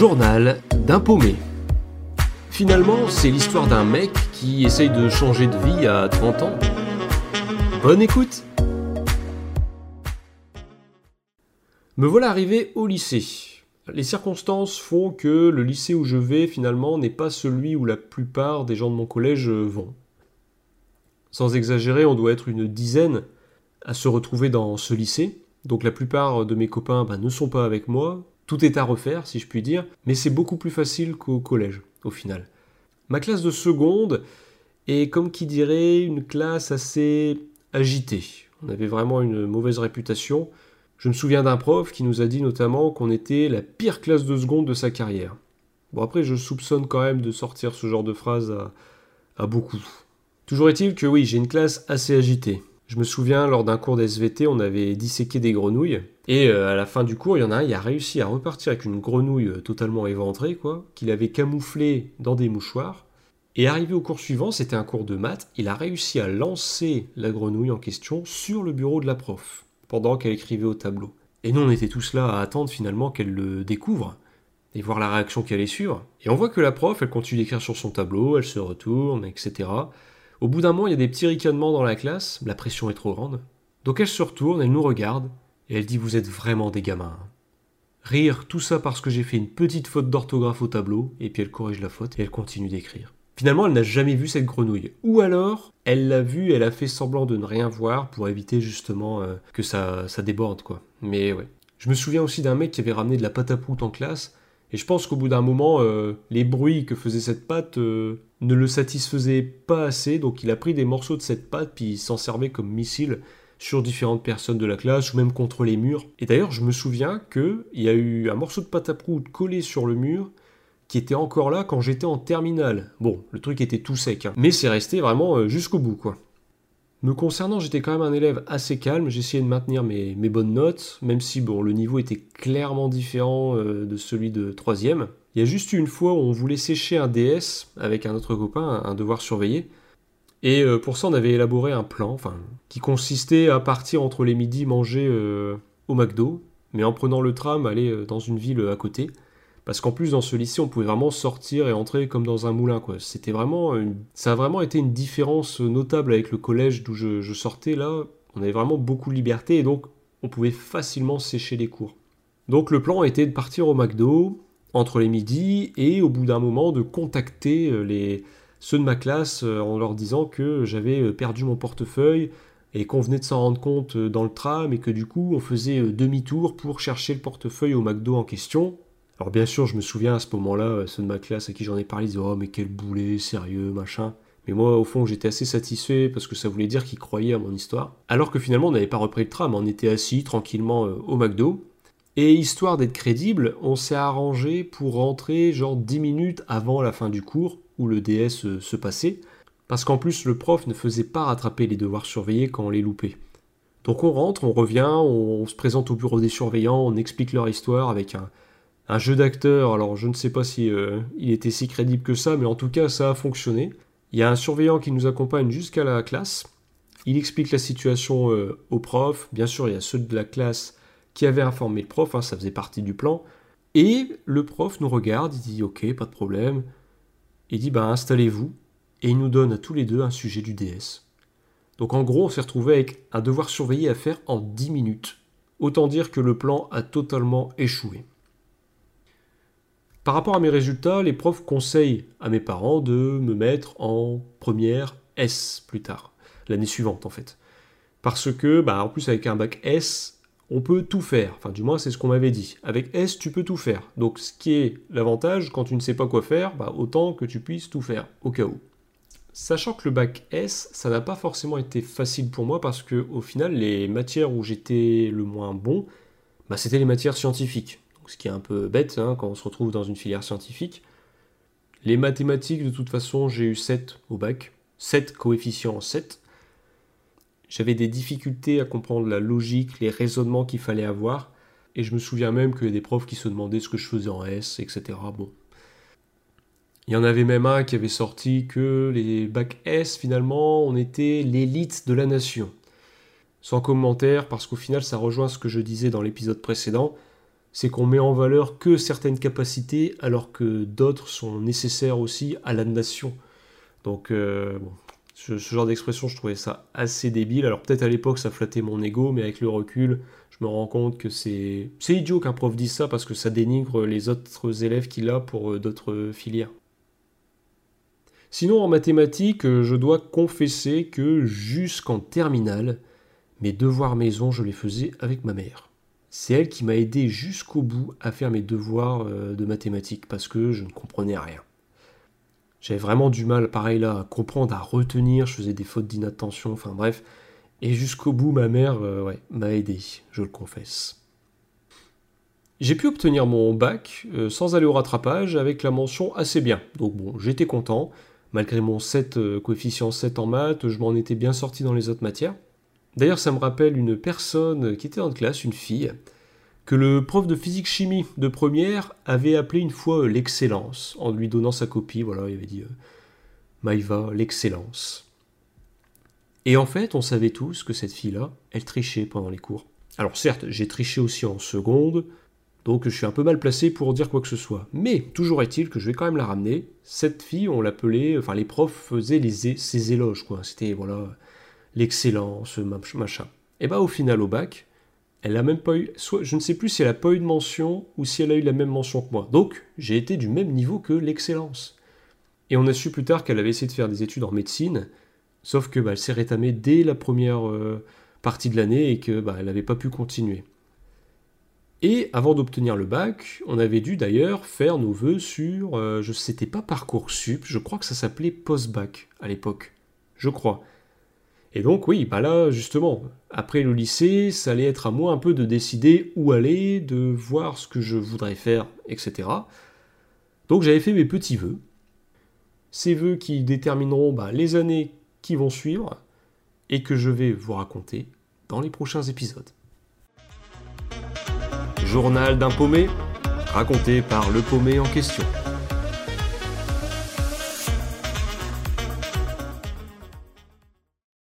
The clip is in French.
journal d'un paumé. Finalement, c'est l'histoire d'un mec qui essaye de changer de vie à 30 ans. Bonne écoute Me voilà arrivé au lycée. Les circonstances font que le lycée où je vais finalement n'est pas celui où la plupart des gens de mon collège vont. Sans exagérer, on doit être une dizaine à se retrouver dans ce lycée. Donc la plupart de mes copains bah, ne sont pas avec moi, tout est à refaire, si je puis dire, mais c'est beaucoup plus facile qu'au collège, au final. Ma classe de seconde est, comme qui dirait, une classe assez agitée. On avait vraiment une mauvaise réputation. Je me souviens d'un prof qui nous a dit notamment qu'on était la pire classe de seconde de sa carrière. Bon, après, je soupçonne quand même de sortir ce genre de phrase à, à beaucoup. Toujours est-il que oui, j'ai une classe assez agitée. Je me souviens, lors d'un cours d'SVT, on avait disséqué des grenouilles. Et euh, à la fin du cours, il y en a un, il a réussi à repartir avec une grenouille euh, totalement éventrée, quoi, qu'il avait camouflée dans des mouchoirs. Et arrivé au cours suivant, c'était un cours de maths, il a réussi à lancer la grenouille en question sur le bureau de la prof, pendant qu'elle écrivait au tableau. Et nous, on était tous là à attendre finalement qu'elle le découvre, et voir la réaction qui allait suivre. Et on voit que la prof, elle continue d'écrire sur son tableau, elle se retourne, etc. Au bout d'un moment, il y a des petits ricanements dans la classe, la pression est trop grande. Donc elle se retourne, elle nous regarde, et elle dit Vous êtes vraiment des gamins. Rire, tout ça parce que j'ai fait une petite faute d'orthographe au tableau, et puis elle corrige la faute et elle continue d'écrire. Finalement, elle n'a jamais vu cette grenouille. Ou alors, elle l'a vue, elle a fait semblant de ne rien voir pour éviter justement euh, que ça, ça déborde, quoi. Mais ouais. Je me souviens aussi d'un mec qui avait ramené de la pâte à prout en classe, et je pense qu'au bout d'un moment, euh, les bruits que faisait cette pâte euh, ne le satisfaisaient pas assez, donc il a pris des morceaux de cette pâte, puis il s'en servait comme missile sur différentes personnes de la classe, ou même contre les murs. Et d'ailleurs, je me souviens qu'il y a eu un morceau de pâte à prout collé sur le mur, qui était encore là quand j'étais en terminale. Bon, le truc était tout sec, hein. mais c'est resté vraiment euh, jusqu'au bout, quoi. Me concernant, j'étais quand même un élève assez calme, j'essayais de maintenir mes, bonnes notes, même si bon, le niveau était clairement différent euh, de celui de troisième. Il y a juste eu une fois où on voulait sécher un DS avec un autre copain, un devoir surveillé, et euh, pour ça on avait élaboré un plan, enfin, qui consistait à partir entre les midis manger euh, au McDo, mais en prenant le tram aller dans une ville à côté. Parce qu'en plus, dans ce lycée, on pouvait vraiment sortir et entrer comme dans un moulin. Quoi. C'était vraiment Ça a vraiment été une différence notable avec le collège d'où je, sortais. Là, on avait vraiment beaucoup de liberté et donc on pouvait facilement sécher les cours. Donc le plan était de partir au McDo entre les midis et au bout d'un moment de contacter euh, les, ceux de ma classe euh, en leur disant que j'avais euh, perdu mon portefeuille et qu'on venait de s'en rendre compte dans le tram et que du coup on faisait demi-tour pour chercher le portefeuille au McDo en question alors bien sûr, je me souviens à ce moment-là, ceux de ma classe à qui j'en ai parlé disaient Oh, mais quel boulet, sérieux, machin. Mais moi, au fond, j'étais assez satisfait parce que ça voulait dire qu'ils croyaient à mon histoire. Alors que finalement, on n'avait pas repris le tram, on était assis tranquillement au McDo. Et histoire d'être crédible, on s'est arrangé pour rentrer genre 10 minutes avant la fin du cours où le DS euh, se passait. Parce qu'en plus, le prof ne faisait pas rattraper les devoirs surveillés quand on les loupait. Donc on rentre, on revient, on se présente au bureau des surveillants, on explique leur histoire avec un, jeu d'acteur, alors je ne sais pas si euh, il était si crédible que ça, mais en tout cas ça a fonctionné. Il y a un surveillant qui nous accompagne jusqu'à la classe. Il explique la situation euh, au prof. Bien sûr, il y a ceux de la classe qui avaient informé le prof, hein, ça faisait partie du plan. Et le prof nous regarde, il dit ok, pas de problème. Il dit bah installez-vous. Et il nous donne à tous les deux un sujet du DS. Donc en gros, on s'est retrouvé avec un devoir surveillé à faire en 10 minutes. Autant dire que le plan a totalement échoué. Par rapport à mes résultats, les profs conseillent à mes parents de me mettre en première S plus tard, l'année suivante en fait. Parce que, bah, en plus avec un bac S, on peut tout faire. Enfin, du moins, c'est ce qu'on m'avait dit. Avec S, tu peux tout faire. Donc, ce qui est l'avantage, quand tu ne sais pas quoi faire, bah, autant que tu puisses tout faire, au cas où. Sachant que le bac S, ça n'a pas forcément été facile pour moi parce que, au final, les matières où j'étais le moins bon, bah, c'était les matières scientifiques ce qui est un peu bête hein, quand on se retrouve dans une filière scientifique. Les mathématiques, de toute façon, j'ai eu 7 au bac, 7 coefficients 7. J'avais des difficultés à comprendre la logique, les raisonnements qu'il fallait avoir, et je me souviens même qu'il y a des profs qui se demandaient ce que je faisais en S, etc. Bon. Il y en avait même un qui avait sorti que les bacs S, finalement, on était l'élite de la nation. Sans commentaire, parce qu'au final, ça rejoint ce que je disais dans l'épisode précédent, c'est qu'on met en valeur que certaines capacités alors que d'autres sont nécessaires aussi à la nation. Donc, euh, ce, genre d'expression, je trouvais ça assez débile. Alors peut-être à l'époque, ça flattait mon ego, mais avec le recul, je me rends compte que c'est idiot qu'un prof dise ça parce que ça dénigre les autres élèves qu'il a pour euh, d'autres filières. Sinon, en mathématiques, euh, je dois confesser que jusqu'en terminale, mes devoirs maison, je les faisais avec ma mère. C'est elle qui m'a aidé jusqu'au bout à faire mes devoirs euh, de mathématiques parce que je ne comprenais rien. J'avais vraiment du mal, pareil là, à comprendre, à retenir, je faisais des fautes d'inattention, enfin bref. Et jusqu'au bout, ma mère euh, m'a aidé, je le confesse. J'ai pu obtenir mon bac sans aller au rattrapage avec la mention assez bien. Donc bon, j'étais content, Malgré mon 7, euh, coefficient 7 en maths, je m'en étais bien sorti dans les autres matières. D'ailleurs, ça me rappelle une personne qui était en classe, une fille, que le prof de physique-chimie de première avait appelé une fois euh, l'excellence, en lui donnant sa copie. Voilà, il avait dit euh, Maïva, l'excellence. Et en fait, on savait tous que cette fille-là, elle trichait pendant les cours. Alors certes, j'ai triché aussi en seconde, donc je suis un peu mal placé pour dire quoi que ce soit. Mais toujours est-il que je vais quand même la ramener. Cette fille, on l'appelait, enfin les profs faisaient ses éloges, quoi. C'était voilà l'excellence, machin. Et bah au final au bac, elle même pas eu, soit je ne sais plus si elle a pas eu de mention ou si elle a eu la même mention que moi. Donc j'ai été du même niveau que l'excellence. Et on a su plus tard qu'elle avait essayé de faire des études en médecine, sauf que bah, elle s'est rétamée dès la première euh, partie de l'année et que bah, elle n'avait pas pu continuer. Et avant d'obtenir le bac, on avait dû d'ailleurs faire nos vœux sur, euh, je sais pas Parcoursup, je crois que ça s'appelait post-bac à l'époque, je crois. Et donc oui, bah là justement, après le lycée, ça allait être à moi un peu de décider où aller, de voir ce que je voudrais faire, etc. Donc j'avais fait mes petits vœux. Ces vœux qui détermineront bah, les années qui vont suivre et que je vais vous raconter dans les prochains épisodes. Journal d'un paumé, raconté par le paumé en question.